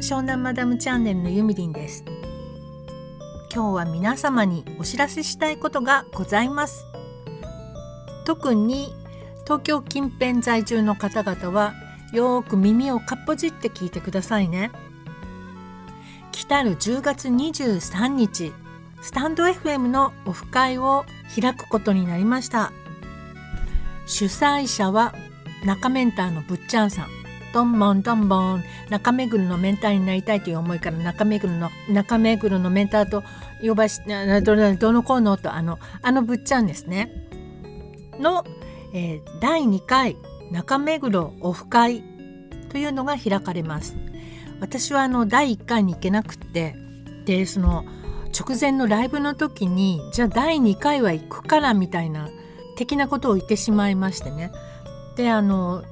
湘南マダムチャンネルのゆみりんです。今日は皆様にお知らせしたいことがございます。特に東京近辺在住の方々はよく耳をかっぽじって聞いてくださいね。来たる10月23日スタンド FM のオフ会を開くことになりました。主催者は中メンターのぶっちゃんさん。どんぼんどんぼん中目黒のメンターになりたいという思いから中目黒の中目黒のメンターと呼ばしどどのこうのとあのあのぶっちゃんですね。の、えー、第2回中目黒オフ会というのが開かれます。私はあの第1回に行けなくってでその直前のライブの時にじゃあ第2回は行くからみたいな的なことを言ってしまいましてね。であの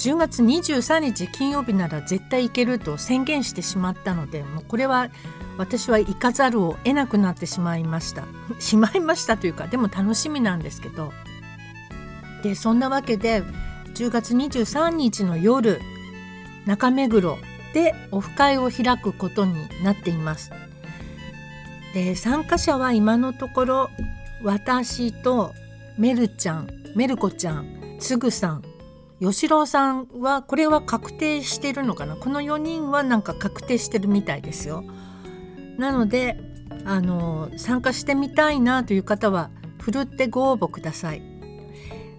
10月23日金曜日なら絶対行けると宣言してしまったのでもうこれは私は行かざるを得なくなってしまいました。しまいましたというかでも楽しみなんですけど。でそんなわけで10月23日の夜中目黒でオフ会を開くことになっています。で参加者は今のところ私とメルちゃんメルコちゃんつぐさん吉郎さんはこれは確定してるのかな？この4人はなんか確定してるみたいですよ。なのであの参加してみたいなという方はふるってご応募ください。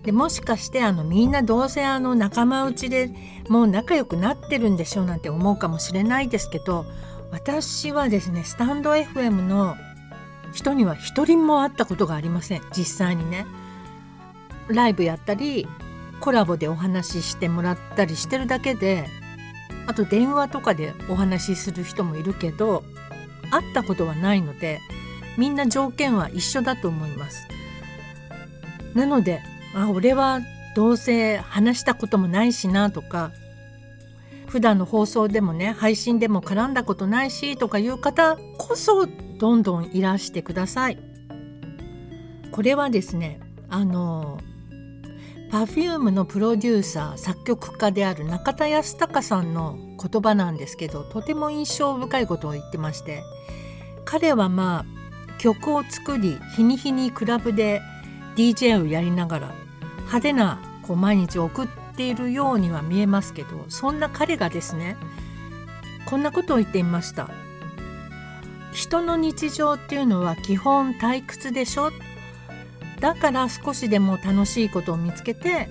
でもしかしてあのみんなどうせあの仲間内でもう仲良くなってるんでしょうなんて思うかもしれないですけど私はですねスタンド FM の人には一人も会ったことがありません実際にね。ライブやったりコラボでお話ししてもらったりしてるだけであと電話とかでお話しする人もいるけど会ったことはないのでみんな条件は一緒だと思います。なのであ俺はどうせ話したこともないしなとか普段の放送でもね配信でも絡んだことないしとかいう方こそどんどんいらしてください。これはですねあの Perfume のプロデューサー作曲家である中田康隆さんの言葉なんですけどとても印象深いことを言ってまして彼はまあ曲を作り日に日にクラブで DJ をやりながら派手なこう毎日送っているようには見えますけどそんな彼がですねこんなことを言っていました。人の日常っていうのは基本退屈でしょだから少しでも楽しいことを見つけて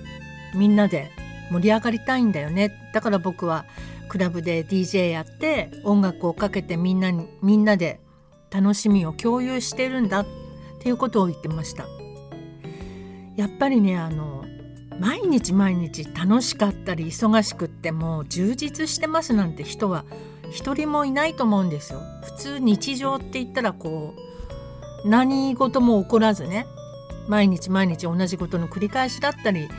みんなで盛り上がりたいんだよね。だから僕はクラブで DJ やって音楽をかけてみんなにみんなで楽しみを共有してるんだっていうことを言ってました。やっぱりねあの毎日毎日楽しかったり忙しくってもう充実してますなんて人は一人もいないと思うんですよ。普通日常って言ったらこう何事も起こらずね毎日毎日同じことの繰り返しだったり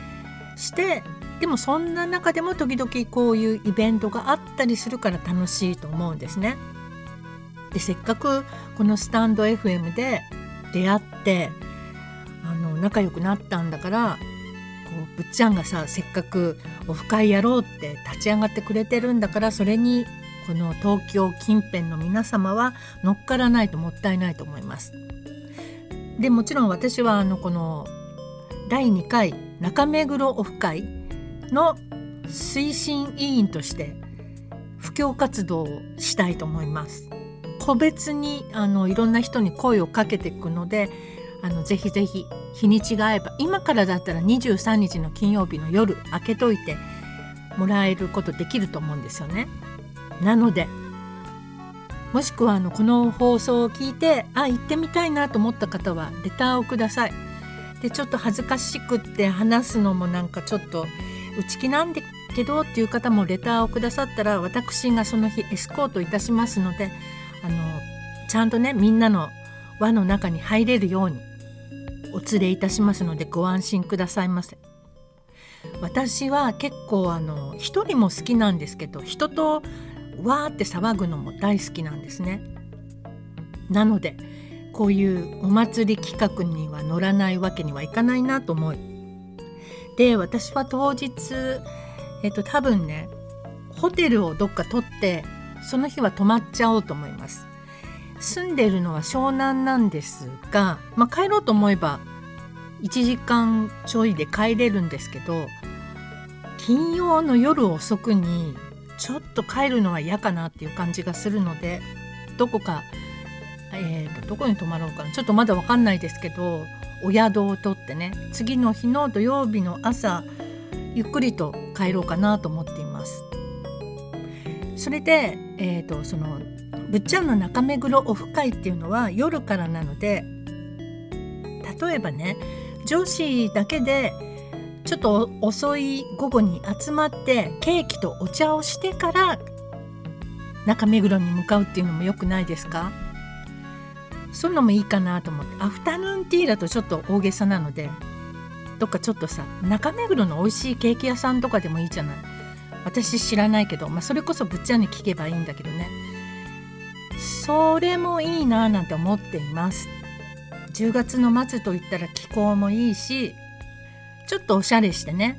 してでもそんな中でも時々こういうイベントがあったりするから楽しいと思うんですね。でせっかくこのスタンド FM で出会ってあの仲良くなったんだからこうぶっちゃんがさせっかくオフ会やろうって立ち上がってくれてるんだからそれにこの東京近辺の皆様は乗っからないともったいないと思います。でもちろん私はあのこの第2回中目黒オフ会の推進委員として布教活動をしたいと思います。個別にあのいろんな人に声をかけていくのであのぜひぜひ日にちが合えば今からだったら23日の金曜日の夜開けといてもらえることできると思うんですよね。なのでもしくはあのこの放送を聞いてあ行ってみたいなと思った方はレターをください。でちょっと恥ずかしくって話すのもなんかちょっと内気なんだけどっていう方もレターをくださったら私がその日エスコートいたしますのであのちゃんとねみんなの輪の中に入れるようにお連れいたしますのでご安心くださいませ。私は結構あの一人も好きなんですけど人とわーって騒ぐのも大好きなんですね。なのでこういうお祭り企画には乗らないわけにはいかないなと思いで私は当日えっと多分ねホテルをどっか取ってその日は泊まっちゃおうと思います住んでるのは湘南なんですが、まあ、帰ろうと思えば1時間ちょいで帰れるんですけど金曜の夜遅くにちょっと帰るのは嫌かなっていう感じがするのでどこか、えーと、どこに泊まろうかなちょっとまだ分かんないですけどお宿を取ってね次の日の土曜日の朝ゆっくりと帰ろうかなと思っています。それで、えーと、そのぶっちゃんの中目黒オフ会っていうのは夜からなので例えばね女子だけでちょっと遅い午後に集まってケーキとお茶をしてから中目黒に向かうっていうのも良くないですか？そういうのもいいかなと思って。アフタヌーンティーだとちょっと大げさなのでどっかちょっとさ中目黒の美味しいケーキ屋さんとかでもいいじゃない？私知らないけど、まあ、それこそぶっちゃんに聞けばいいんだけどね。それもいいななんて思っています。10月の末といったら気候もいいしちょっとおしゃれしてね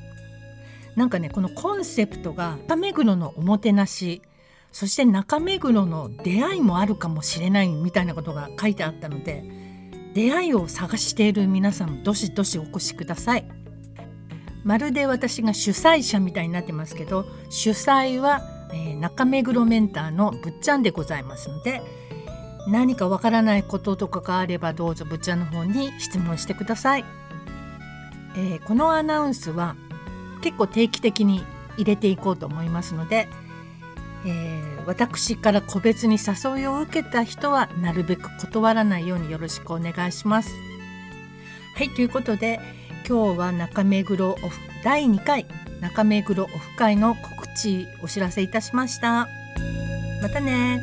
なんかねこのコンセプトが中目黒のおもてなしそして中目黒の出会いもあるかもしれないみたいなことが書いてあったので出会いを探している皆さんどしどしお越しくださいまるで私が主催者みたいになってますけど主催は、えー、中目黒メンターのぶっちゃんでございますので何かわからないこととかがあればどうぞぶっちゃんの方に質問してください。えー、このアナウンスは結構定期的に入れていこうと思いますので、えー、私から個別に誘いを受けた人はなるべく断らないようによろしくお願いします。はいということで今日は中目黒オフ第2回中目黒オフ会の告知お知らせいたしました。またね